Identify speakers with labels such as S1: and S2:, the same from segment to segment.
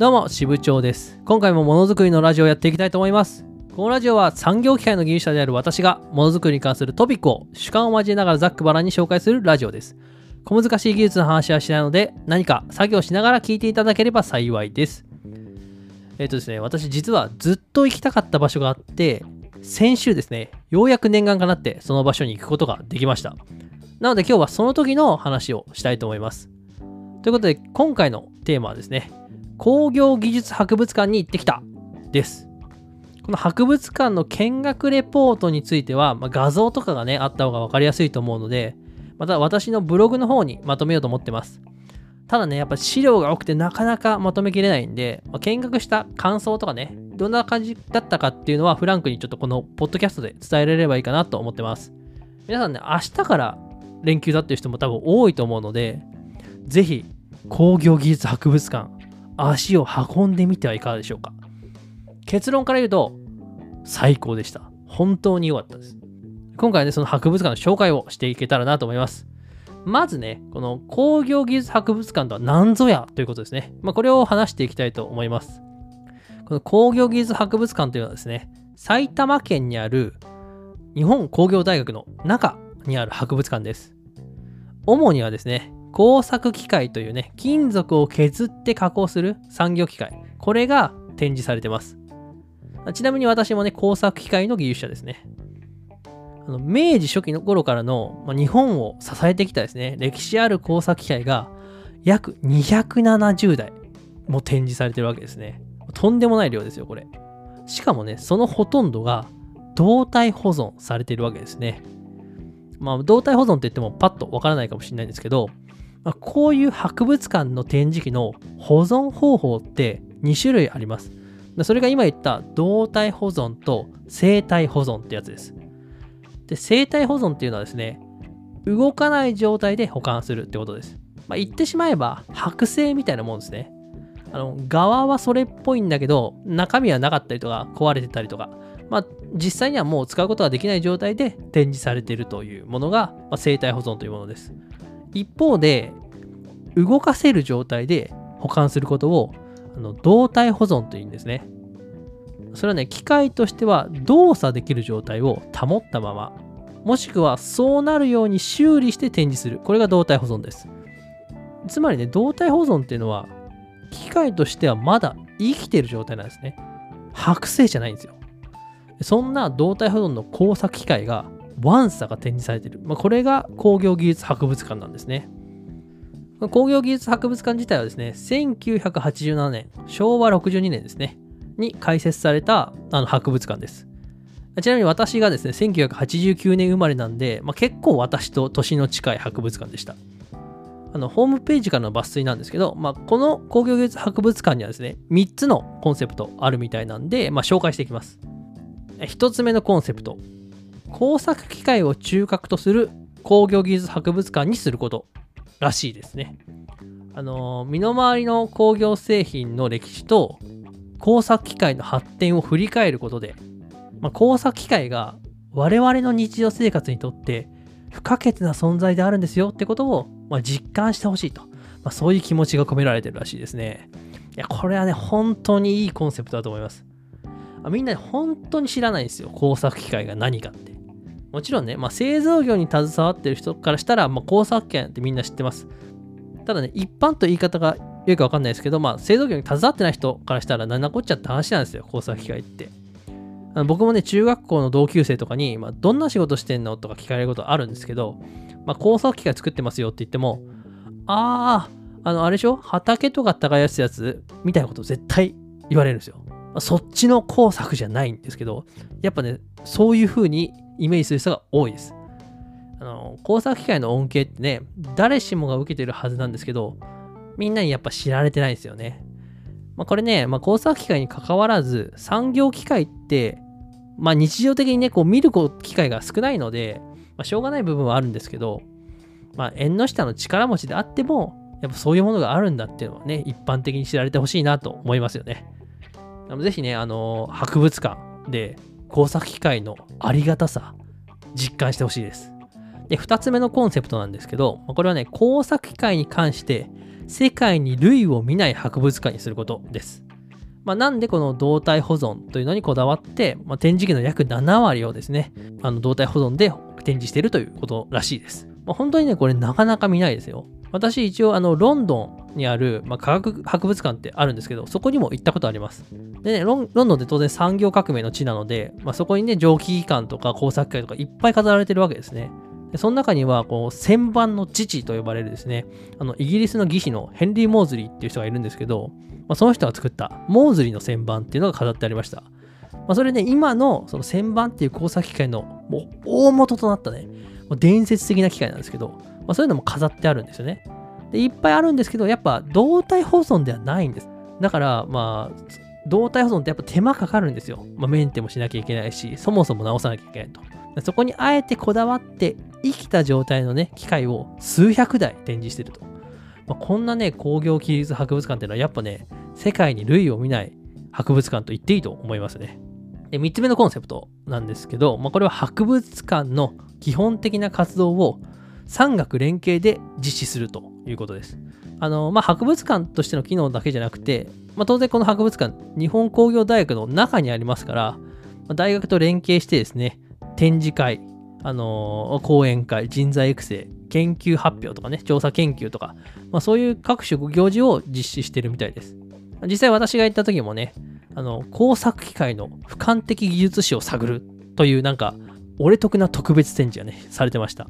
S1: どうも、支部長です。今回もものづくりのラジオをやっていきたいと思います。このラジオは産業機械の技術者である私がものづくりに関するトピックを主観を交えながらざっくばらんに紹介するラジオです。小難しい技術の話はしないので何か作業しながら聞いていただければ幸いです。えっ、とですね、私実はずっと行きたかった場所があって、先週ですね、ようやく念願かなってその場所に行くことができました。なので今日はその時の話をしたいと思います。ということで今回のテーマはですね、工業技術博物館に行ってきたです。この博物館の見学レポートについては、まあ画像とかがね、あった方が分かりやすいと思うので、また私のブログの方にまとめようと思ってます。ただね、やっぱ資料が多くてなかなかまとめきれないんで、まあ見学した感想とかね、どんな感じだったかっていうのはフランクにちょっとこのポッドキャストで伝えられればいいかなと思ってます。皆さんね、明日から連休だっていう人も多分多いと思うので、ぜひ工業技術博物館、足を運んでみてはいかがでしょうか。結論から言うと、最高でした。本当に良かったです。今回ね、その博物館の紹介をしていけたらなと思います。まずね、この工業技術博物館とは何ぞやということですね。まあ、これを話していきたいと思います。この工業技術博物館というのはですね、埼玉県にある日本工業大学の中にある博物館です。主にはですね、工作機械というね、金属を削って加工する産業機械。これが展示されてます。ちなみに私もね、工作機械の技術者ですね。あの明治初期の頃からの、まあ、日本を支えてきたですね、歴史ある工作機械が約270台も展示されてるわけですね。とんでもない量ですよ、これ。しかもね、そのほとんどが動態保存されてるわけですね。まあ、動態保存って言ってもパッとわからないかもしれないんですけど、まあ、こういう博物館の展示機の保存方法って2種類あります。それが今言った動態保存と生体保存ってやつです。で、生体保存っていうのはですね、動かない状態で保管するってことです。まあ、言ってしまえば剥製みたいなもんですね。あの、側はそれっぽいんだけど、中身はなかったりとか壊れてたりとか、まあ、実際にはもう使うことができない状態で展示されているというものが、まあ、生体保存というものです。一方で、動かせる状態で保管することをあの動態保存というんですね。それはね、機械としては動作できる状態を保ったまま、もしくはそうなるように修理して展示する。これが動態保存です。つまりね、動態保存っていうのは、機械としてはまだ生きてる状態なんですね。剥製じゃないんですよ。そんな動態保存の工作機械が、ワンサが展示されている。まあ、これが工業技術博物館なんですね。工業技術博物館自体はですね、1987年、昭和62年ですね、に開設されたあの博物館です。ちなみに私がですね、1989年生まれなんで、まあ、結構私と年の近い博物館でした。あのホームページからの抜粋なんですけど、まあ、この工業技術博物館にはですね、3つのコンセプトあるみたいなんで、まあ、紹介していきます。1つ目のコンセプト、工作機械を中核とする工業技術博物館にすることらしいですね。あの身の回りの工業製品の歴史と工作機械の発展を振り返ることで、まあ、工作機械が我々の日常生活にとって不可欠な存在であるんですよってことを、まあ、実感してほしいと、まあ、そういう気持ちが込められてるらしいですね。いや、これはね、本当にいいコンセプトだと思います。みんな本当に知らないんですよ、工作機械が何かって。もちろんね、まあ、製造業に携わってる人からしたら、まあ、工作機械ってみんな知ってます。ただね、一般と言い方がよくわかんないですけど、まあ、製造業に携わってない人からしたら、なんなこっちゃって話なんですよ、工作機械って。あの僕もね、中学校の同級生とかに、まあ、どんな仕事してんの？とか聞かれることあるんですけど、まあ、工作機械作ってますよって言っても、ああ、あの、あれでしょ？畑とか耕すやつ？みたいなこと絶対言われるんですよ。まあ、そっちの工作じゃないんですけど、やっぱね、そういう風にイメージする人が多いです。あの工作機械の恩恵ってね、誰しもが受けてるはずなんですけど、みんなにやっぱ知られてないんですよね。まあ、これね、まあ、工作機械に関わらず、産業機械って、まあ、日常的にね、こう見る機会が少ないので、まあ、しょうがない部分はあるんですけど、まあ、縁の下の力持ちであっても、やっぱそういうものがあるんだっていうのはね、一般的に知られてほしいなと思いますよね。ぜひね、あの、博物館で工作機械のありがたさ、実感してほしいです。で、2つ目のコンセプトなんですけど、これはね、工作機械に関して世界に類を見ない博物館にすることです。まあ、なんでこの動体保存というのにこだわって、まあ、展示機の約7割をですね、あの動体保存で展示しているということらしいです。まあ、本当にね、これなかなか見ないですよ。私一応あのロンドンにある、まあ、科学博物館ってあるんですけど、そこにも行ったことあります。でね、ロンドンって当然産業革命の地なので、まあ、そこにね、蒸気機関とか工作機械とかいっぱい飾られてるわけですね。でその中には、こう、旋盤の父と呼ばれるですね、あの、イギリスの技師のヘンリー・モーズリーっていう人がいるんですけど、まあ、その人が作ったモーズリーの旋盤っていうのが飾ってありました。まあ、それね、今のその旋盤っていう工作機械のもう大元となったね、もう伝説的な機械なんですけど、まあ、そういうのも飾ってあるんですよね。で、いっぱいあるんですけど、やっぱ動体保存ではないんです。だから、まあ、動体保存ってやっぱ手間かかるんですよ。まあ、メンテもしなきゃいけないし、そもそも直さなきゃいけないと。そこにあえてこだわって生きた状態のね、機械を数百台展示してると。まあ、こんなね、工業技術博物館っていうのはやっぱね、世界に類を見ない博物館と言っていいと思いますね。で3つ目のコンセプトなんですけど、まあ、これは博物館の基本的な活動を産学連携で実施するということです。あの、まあ、博物館としての機能だけじゃなくて、まあ、当然この博物館、日本工業大学の中にありますから、まあ、大学と連携してですね、展示会、あの、講演会、人材育成、研究発表とかね、調査研究とか、まあ、そういう各種行事を実施してるみたいです。実際私が行った時もね、あの、工作機械の俯瞰的技術史を探るというなんか、俺得な特別展示がね、されてました。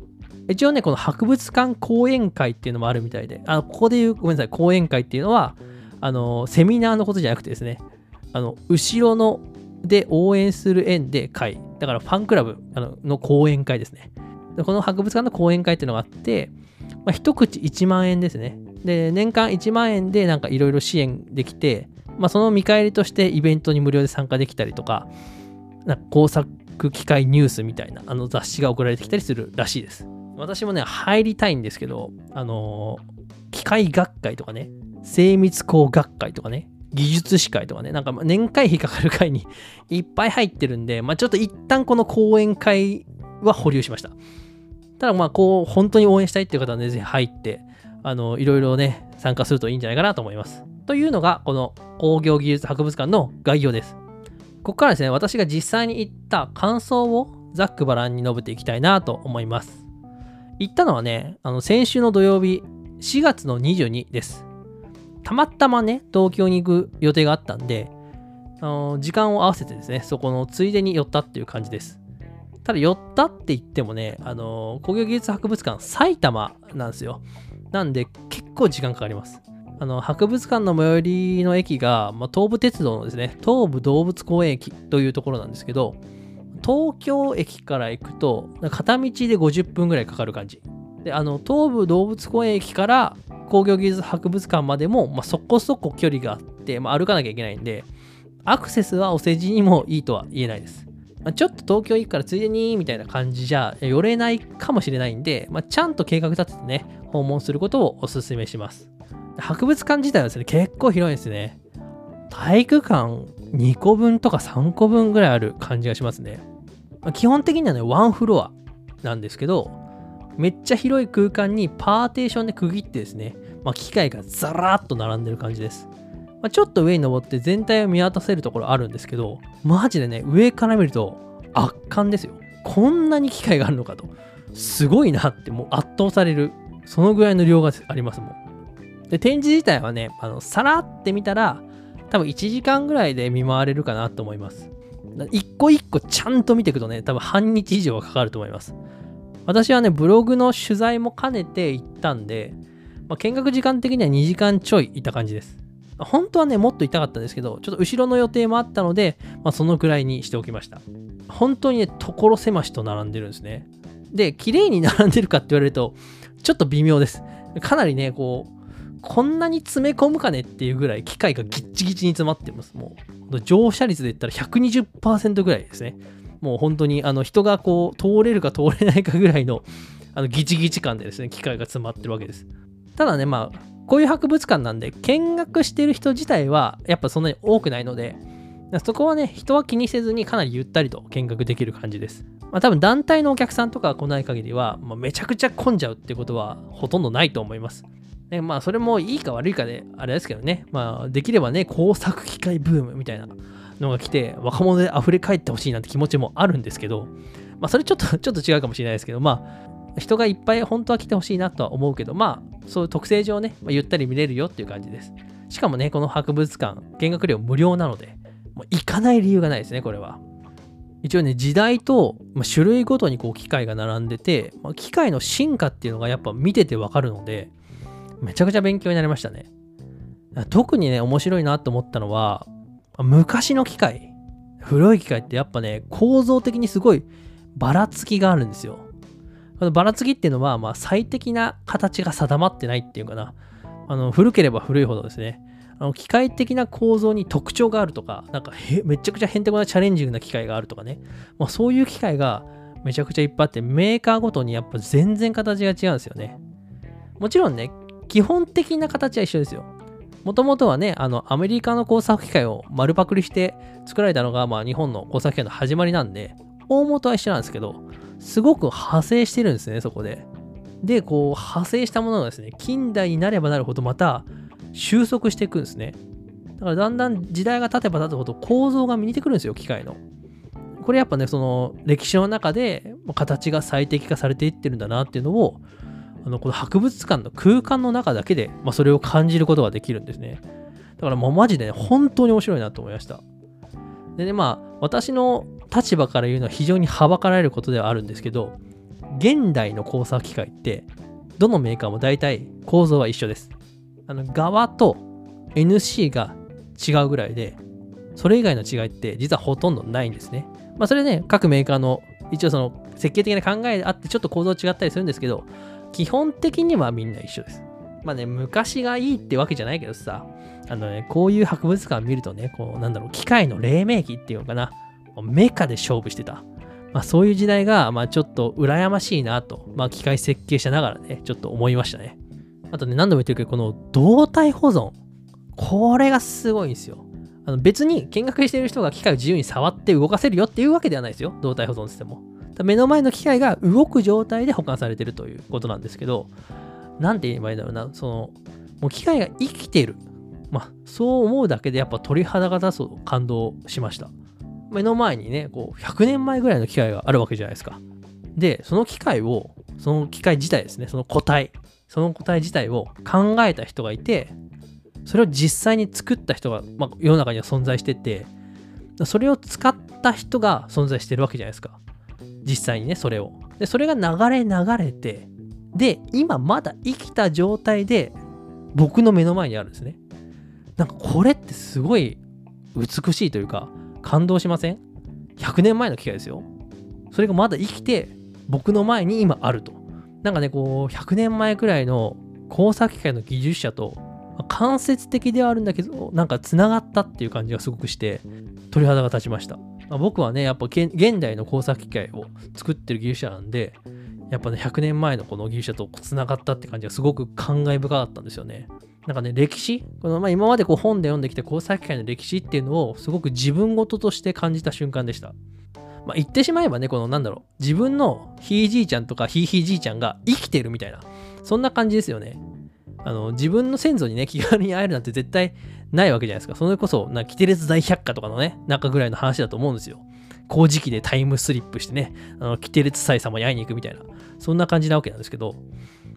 S1: 一応ね、この博物館講演会っていうのもあるみたいで、あの、ここで言う、ごめんなさい、講演会っていうのは、あの、セミナーのことじゃなくてですね、あの、後ろので応援する縁で会。だからファンクラブの講演会ですね。この博物館の講演会っていうのがあって、まあ、一口1万円ですね。で、年間1万円でなんかいろいろ支援できて、まあ、その見返りとしてイベントに無料で参加できたりとか、なんか工作機械ニュースみたいなあの雑誌が送られてきたりするらしいです。私もね、入りたいんですけど、あの、機械学会とかね、精密工学会とかね、技術士会とかね、なんか年会費かかる会に いっぱい入ってるんで、まあ、ちょっと一旦この講演会は保留しました。ただまあ、こう、本当に応援したいっていう方はね、ぜひ入って、あの、いろいろね、参加するといいんじゃないかなと思います。というのが、この工業技術博物館の概要です。ここからですね、私が実際に行った感想をざっくばらんに述べていきたいなと思います。行ったのはね、あの、先週の土曜日、4月の22です。たまたまね、東京に行く予定があったんで、あの時間を合わせてですね、そこのついでに寄ったっていう感じです。ただ寄ったって言ってもね、あの工業技術博物館埼玉なんですよ。なんで結構時間かかります。あの博物館の最寄りの駅が、まあ、東武鉄道のですね、東武動物公園駅というところなんですけど、東京駅から行くと、片道で50分ぐらいかかる感じ。で、あの、東武動物公園駅から工業技術博物館までも、まあ、そこそこ距離があって、まあ、歩かなきゃいけないんで、アクセスはお世辞にもいいとは言えないです。まあ、ちょっと東京行くからついでにみたいな感じじゃ寄れないかもしれないんで、まあ、ちゃんと計画立ててね、訪問することをお勧めします。博物館自体はですね、結構広いですね。体育館2個分とか3個分ぐらいある感じがしますね。まあ、基本的にはね、ワンフロアなんですけど、めっちゃ広い空間にパーテーションで区切ってですね、まあ、機械がザラーっと並んでる感じです。まあ、ちょっと上に登って全体を見渡せるところあるんですけど、マジでね、上から見ると圧巻ですよ。こんなに機械があるのかと。すごいなってもう圧倒される。そのぐらいの量がありますもん。で、展示自体はね、あの、さらって見たら、多分1時間ぐらいで見回れるかなと思います。一個一個ちゃんと見ていくとね、多分半日以上はかかると思います。私はね、ブログの取材も兼ねて行ったんで、まあ、見学時間的には2時間ちょいいた感じです。本当はね、もっといたかったんですけど、ちょっと後ろの予定もあったので、まあ、そのくらいにしておきました。本当にね、所狭しと並んでるんですね。で、綺麗に並んでるかって言われると、ちょっと微妙です。かなりね、こう、こんなに詰め込むかねっていうぐらい機械がギッチギチに詰まってます。もう、乗車率で言ったら120%ぐらいですね。もう本当にあの人がこう通れるか通れないかぐらいのあのギチギチ感でですね、機械が詰まってるわけです。ただね、まあ、こういう博物館なんで、見学してる人自体はやっぱそんなに多くないので、そこはね、人は気にせずにかなりゆったりと見学できる感じです。まあ多分団体のお客さんとか来ない限りは、まあ、めちゃくちゃ混んじゃうってことはほとんどないと思います。ね、まあ、それもいいか悪いかで、あれですけどね、まあ、できればね、工作機械ブームみたいなのが来て、若者で溢れ返ってほしいなんて気持ちもあるんですけど、まあ、それちょっと、ちょっと違うかもしれないですけど、まあ、人がいっぱい本当は来てほしいなとは思うけど、まあ、そういう特性上ね、まあ、ゆったり見れるよっていう感じです。しかもね、この博物館、見学料無料なので、もう行かない理由がないですね、これは。一応ね、時代と、まあ、種類ごとにこう機械が並んでて、まあ、機械の進化っていうのがやっぱ見ててわかるので、めちゃくちゃ勉強になりましたね。特にね、面白いなと思ったのは、昔の機械、古い機械ってやっぱね、構造的にすごいばらつきがあるんですよ。このばらつきっていうのは、まあ、最適な形が定まってないっていうかな。あの古ければ古いほどですね、あの機械的な構造に特徴があるとか、なんかめちゃくちゃへんてこなチャレンジングな機械があるとかね、まあ、そういう機械がめちゃくちゃいっぱいあって、メーカーごとにやっぱ全然形が違うんですよね。もちろんね、基本的な形は一緒ですよ。もともとはね、あの、アメリカの工作機械を丸パクリして作られたのが、まあ、日本の工作機械の始まりなんで、大元は一緒なんですけど、すごく派生してるんですね、そこで。で、こう、派生したものがですね、近代になればなるほどまた収束していくんですね。だからだんだん時代が経てば経つほど構造が見えてくるんですよ、機械の。これやっぱね、その歴史の中で形が最適化されていってるんだなっていうのを、あのこの博物館の空間の中だけで、まあ、それを感じることができるんですね。だからもうマジでね、本当に面白いなと思いました。でね、まあ、私の立場から言うのは非常にはばかられることではあるんですけど、現代の工作機械って、どのメーカーも大体構造は一緒です。あの側と NC が違うぐらいで、それ以外の違いって実はほとんどないんですね。まあそれね、各メーカーの一応その設計的な考えであってちょっと構造違ったりするんですけど、基本的にはみんな一緒です。まあね、昔がいいってわけじゃないけどさ、あのね、こういう博物館見るとね、こう、なんだろう、機械の黎明期っていうのかな、メカで勝負してた。まあそういう時代が、まあちょっと羨ましいなと、まあ機械設計者ながらね、ちょっと思いましたね。あとね、何度も言ってるけど、この動体保存。これがすごいんですよ。あの別に見学している人が機械を自由に触って動かせるよっていうわけではないですよ。動体保存しても。目の前の機械が動く状態で保管されてるということなんですけど、なんて言えばいいんだろうな、その、もう機械が生きてる。まあ、そう思うだけでやっぱ鳥肌が立つと感動しました。目の前にね、こう、100年前ぐらいの機械があるわけじゃないですか。で、その機械を、その機械自体ですね、その個体、その個体自体を考えた人がいて、それを実際に作った人が、まあ、世の中には存在してて、それを使った人が存在してるわけじゃないですか。実際にね、それを。で、それが流れ流れて、で、今まだ生きた状態で僕の目の前にあるんですね。なんかこれってすごい美しいというか、感動しません ?100 年前の機械ですよ。それがまだ生きて僕の前に今あると。なんかね、こう、100年前くらいの工作機械の技術者と間接的ではあるんだけど、なんか繋がったっていう感じがすごくして、鳥肌が立ちました。まあ、僕はね、やっぱ現代の工作機械を作ってる技術者なんで、やっぱね、100年前のこの技術者と繋がったって感じがすごく感慨深かったんですよね。なんかね、歴史？この、まあ、今までこう本で読んできた工作機械の歴史っていうのをすごく自分事として感じた瞬間でした。まあ、言ってしまえばね、このなんだろう、自分のひいじいちゃんとかひいひいじいちゃんが生きてるみたいな、そんな感じですよね。あの、自分の先祖にね、気軽に会えるなんて絶対ないわけじゃないですか。それこそ、な、キテレツ大百科とかのね、中ぐらいの話だと思うんですよ。工事機でタイムスリップしてね、あの、キテレツ祭様に会いに行くみたいな、そんな感じなわけなんですけど、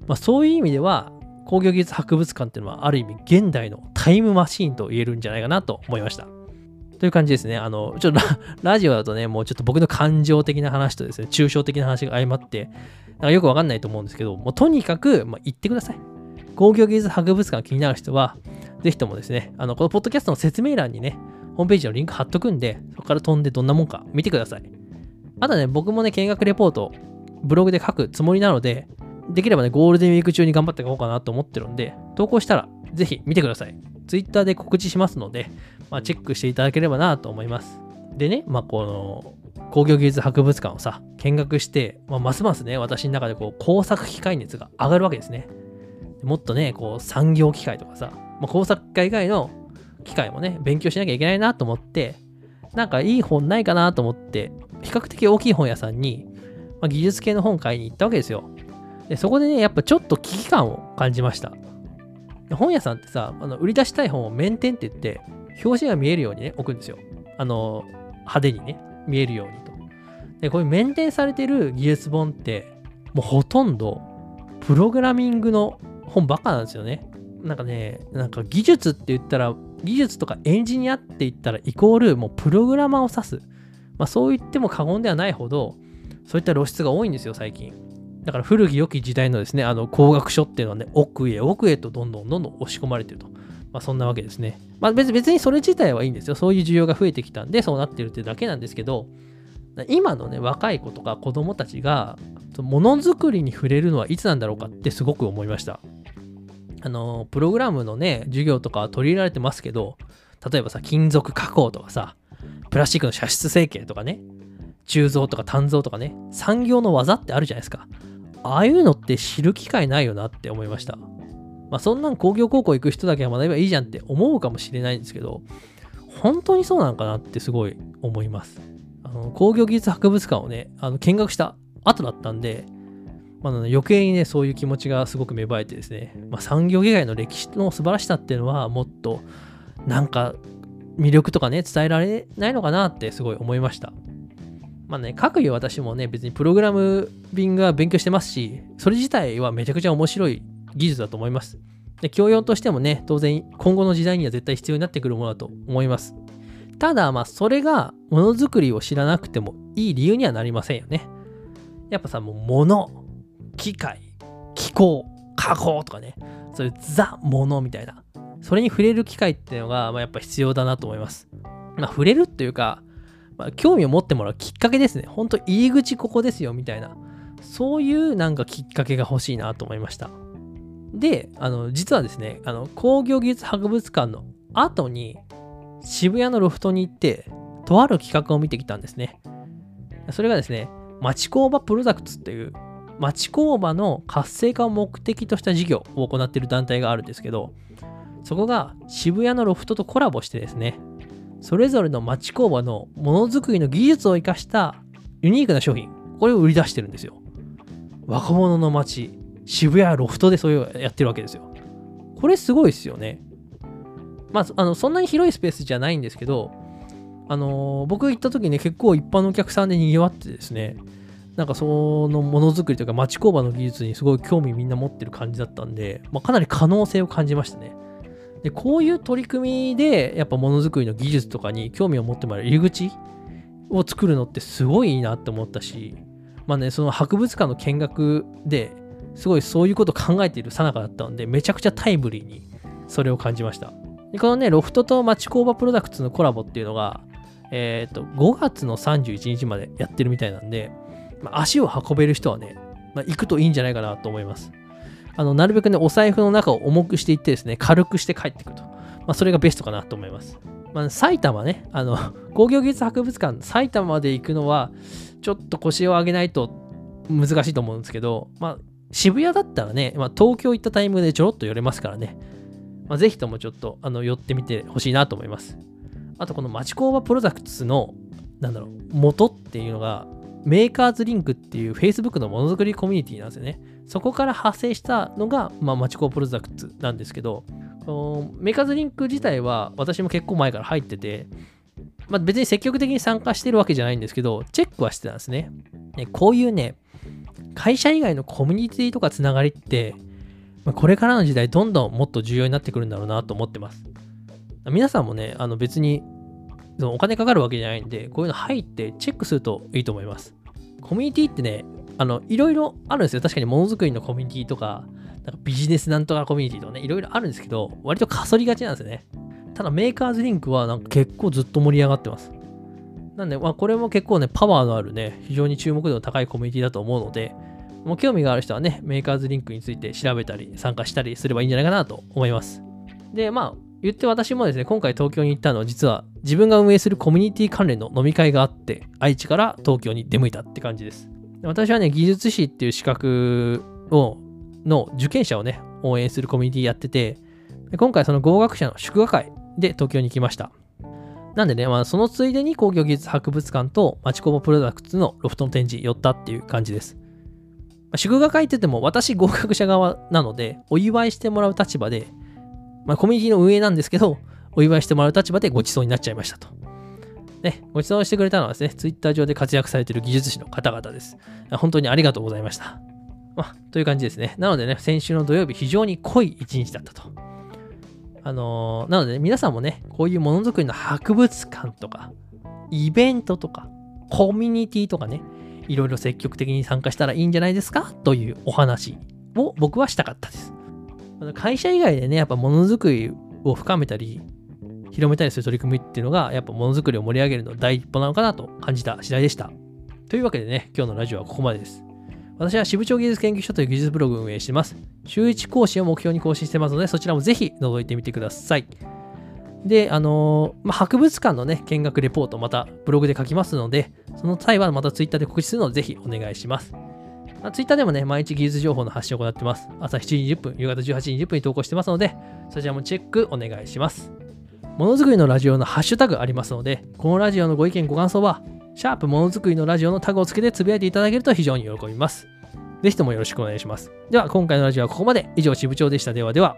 S1: まあそういう意味では、工業技術博物館っていうのは、ある意味現代のタイムマシーンと言えるんじゃないかなと思いました。という感じですね。あの、ちょっと ラジオだとね、もうちょっと僕の感情的な話とですね、抽象的な話が相まって、なんかよくわかんないと思うんですけど、もうとにかく、まあ、言ってください。工業技術博物館気になる人は、ぜひともですね、あの、このポッドキャストの説明欄にね、ホームページのリンク貼っとくんで、そこから飛んでどんなもんか見てください。あとね、僕もね、見学レポート、ブログで書くつもりなので、できればね、ゴールデンウィーク中に頑張っていこうかなと思ってるんで、投稿したらぜひ見てください。Twitter で告知しますので、まあ、チェックしていただければなと思います。でね、まあ、この工業技術博物館をさ、見学して、まあ、ますますね、私の中でこう工作機械熱が上がるわけですね。もっとね、こう産業機械とかさ、まあ、工作機械以外の機械もね、勉強しなきゃいけないなと思って、なんかいい本ないかなと思って、比較的大きい本屋さんに、まあ、技術系の本買いに行ったわけですよ。でそこでね、やっぱちょっと危機感を感じました。本屋さんってさ、あの売り出したい本を面点って言って、表紙が見えるようにね、置くんですよ。あの、派手にね、見えるようにと。で、こういう面点されてる技術本って、もうほとんど、プログラミングの本ばっかなんですよね。なんかね、なんか技術って言ったら、技術とかエンジニアって言ったらイコールもうプログラマーを指す。まあそう言っても過言ではないほど、そういった露出が多いんですよ、最近。だから古き良き時代のですね、あの工学書っていうのはね、奥へ奥へとどんどんどんどん押し込まれてると。まあそんなわけですね。まあ別別にそれ自体はいいんですよ。そういう需要が増えてきたんで、そうなってるってだけなんですけど、今のね、若い子とか子供たちが、ものづくりに触れるのはいつなんだろうかってすごく思いました。あの、プログラムのね、授業とか取り入れられてますけど、例えばさ、金属加工とかさ、プラスチックの射出成形とかね、鋳造とか鍛造とかね、産業の技ってあるじゃないですか。ああいうのって知る機会ないよなって思いました。まあ、そんなん工業高校行く人だけが学べばいいじゃんって思うかもしれないんですけど、本当にそうなのかなってすごい思います。あの工業技術博物館をね、あの見学した後だったんで、まあ、余計にね、そういう気持ちがすごく芽生えてですね、まあ、産業以外の歴史の素晴らしさっていうのは、もっとなんか魅力とかね、伝えられないのかなってすごい思いました。まあね、各いう私もね、別にプログラムビングは勉強してますし、それ自体はめちゃくちゃ面白い技術だと思います。で教養としてもね、当然今後の時代には絶対必要になってくるものだと思います。ただ、まあ、それがものづくりを知らなくてもいい理由にはなりませんよね。やっぱさ、もう物、機械、気候、加工とかね、そういうザ・ものみたいな、それに触れる機会っていうのが、まあ、やっぱ必要だなと思います。まあ、触れるっていうか、まあ、興味を持ってもらうきっかけですね。ほんと入り口ここですよみたいな。そういうなんかきっかけが欲しいなと思いました。で、あの、実はですね、あの、工業技術博物館の後に渋谷のロフトに行って、とある企画を見てきたんですね。それがですね、町工場プロダクツっていう町工場の活性化を目的とした事業を行っている団体があるんですけど、そこが渋谷のロフトとコラボしてですね、それぞれの町工場のものづくりの技術を生かしたユニークな商品、これを売り出してるんですよ。若者の街、渋谷ロフトでそういうやってるわけですよ。これすごいですよね。まあ、あのそんなに広いスペースじゃないんですけど、あのー、僕行った時ね、結構一般のお客さんで賑わってですね、なんかそのものづくりとか町工場の技術にすごい興味みんな持ってる感じだったんで、まあ、かなり可能性を感じましたね。で、こういう取り組みで、やっぱものづくりの技術とかに興味を持ってもらえる入り口を作るのってすごいいいなって思ったし、まあね、その博物館の見学ですごいそういうことを考えているさなかだったので、めちゃくちゃタイムリーにそれを感じました。でこのね、ロフトと町工場プロダクツのコラボっていうのが、えっ、ー、と、5月の31日までやってるみたいなんで、まあ、足を運べる人はね、まあ、行くといいんじゃないかなと思います。あの、なるべくね、お財布の中を重くしていってですね、軽くして帰ってくると。まあ、それがベストかなと思います。まあ、埼玉ね、あの、工業技術博物館、埼玉まで行くのは、ちょっと腰を上げないと難しいと思うんですけど、まあ、渋谷だったらね、まあ、東京行ったタイミングでちょろっと寄れますからね、まあ、ぜひともちょっとあの寄ってみてほしいなと思います。あと、この町工場プロダクツの、なんだろう、元っていうのが、メーカーズリンクっていう Facebook のものづくりコミュニティなんですよね。そこから派生したのが、まあ、マチコプロダクツなんですけど、メーカーズリンク自体は私も結構前から入ってて、まあ、別に積極的に参加してるわけじゃないんですけど、チェックはしてたんですね。ねこういうね、会社以外のコミュニティとかつながりって、まあ、これからの時代どんどんもっと重要になってくるんだろうなと思ってます。皆さんもね、あの別にそのお金かかるわけじゃないんで、こういうの入ってチェックするといいと思います。コミュニティってね、あの、いろいろあるんですよ。確かにものづくりのコミュニティとか、なんかビジネスなんとかコミュニティとかね、いろいろあるんですけど、割とかそりがちなんですよね。ただメーカーズリンクはなんか結構ずっと盛り上がってます。なんで、まあ、これも結構ね、パワーのあるね、非常に注目度の高いコミュニティだと思うので、もう興味がある人はね、メーカーズリンクについて調べたり、参加したりすればいいんじゃないかなと思います。で、まあ、言って私もですね、今回東京に行ったのは実は自分が運営するコミュニティ関連の飲み会があって、愛知から東京に出向いたって感じです。私はね、技術士っていう資格を、の受験者をね、応援するコミュニティやってて、今回その合格者の祝賀会で東京に来ました。なんでね、まあ、そのついでに工業技術博物館と町工場プロダクツのロフトの展示寄ったっていう感じです。祝賀会って言っても私合格者側なので、お祝いしてもらう立場で、まあ、コミュニティの運営なんですけど、お祝いしてもらう立場でご馳走になっちゃいましたと。ね、ご馳走してくれたのはですね、ツイッター上で活躍されている技術士の方々です。本当にありがとうございました。まあ、という感じですね。なのでね、先週の土曜日、非常に濃い一日だったと。あのー、なので、ね、皆さんもね、こういうものづくりの博物館とか、イベントとか、コミュニティとかね、いろいろ積極的に参加したらいいんじゃないですか？というお話を僕はしたかったです。会社以外でね、やっぱものづくりを深めたり、広めたりする取り組みっていうのが、やっぱものづくりを盛り上げるの第一歩なのかなと感じた次第でした。というわけでね、今日のラジオはここまでです。私は支部長技術研究所という技術ブログを運営しています。週1講師を目標に更新してますので、そちらもぜひ覗いてみてください。で、あのー、まあ、博物館のね、見学レポート、またブログで書きますので、その際はまた Twitter で告知するので、ぜひお願いします。まあ、Twitter でもね、毎日技術情報の発信を行ってます。朝7時10分、夕方18時20分に投稿してますので、そちらもチェックお願いします。ものづくりのラジオのハッシュタグありますので、このラジオのご意見ご感想は、シャープものづくりのラジオのタグをつけてつぶやいていただけると非常に喜びます。ぜひともよろしくお願いします。では、今回のラジオはここまで。以上、支部長でした。ではでは。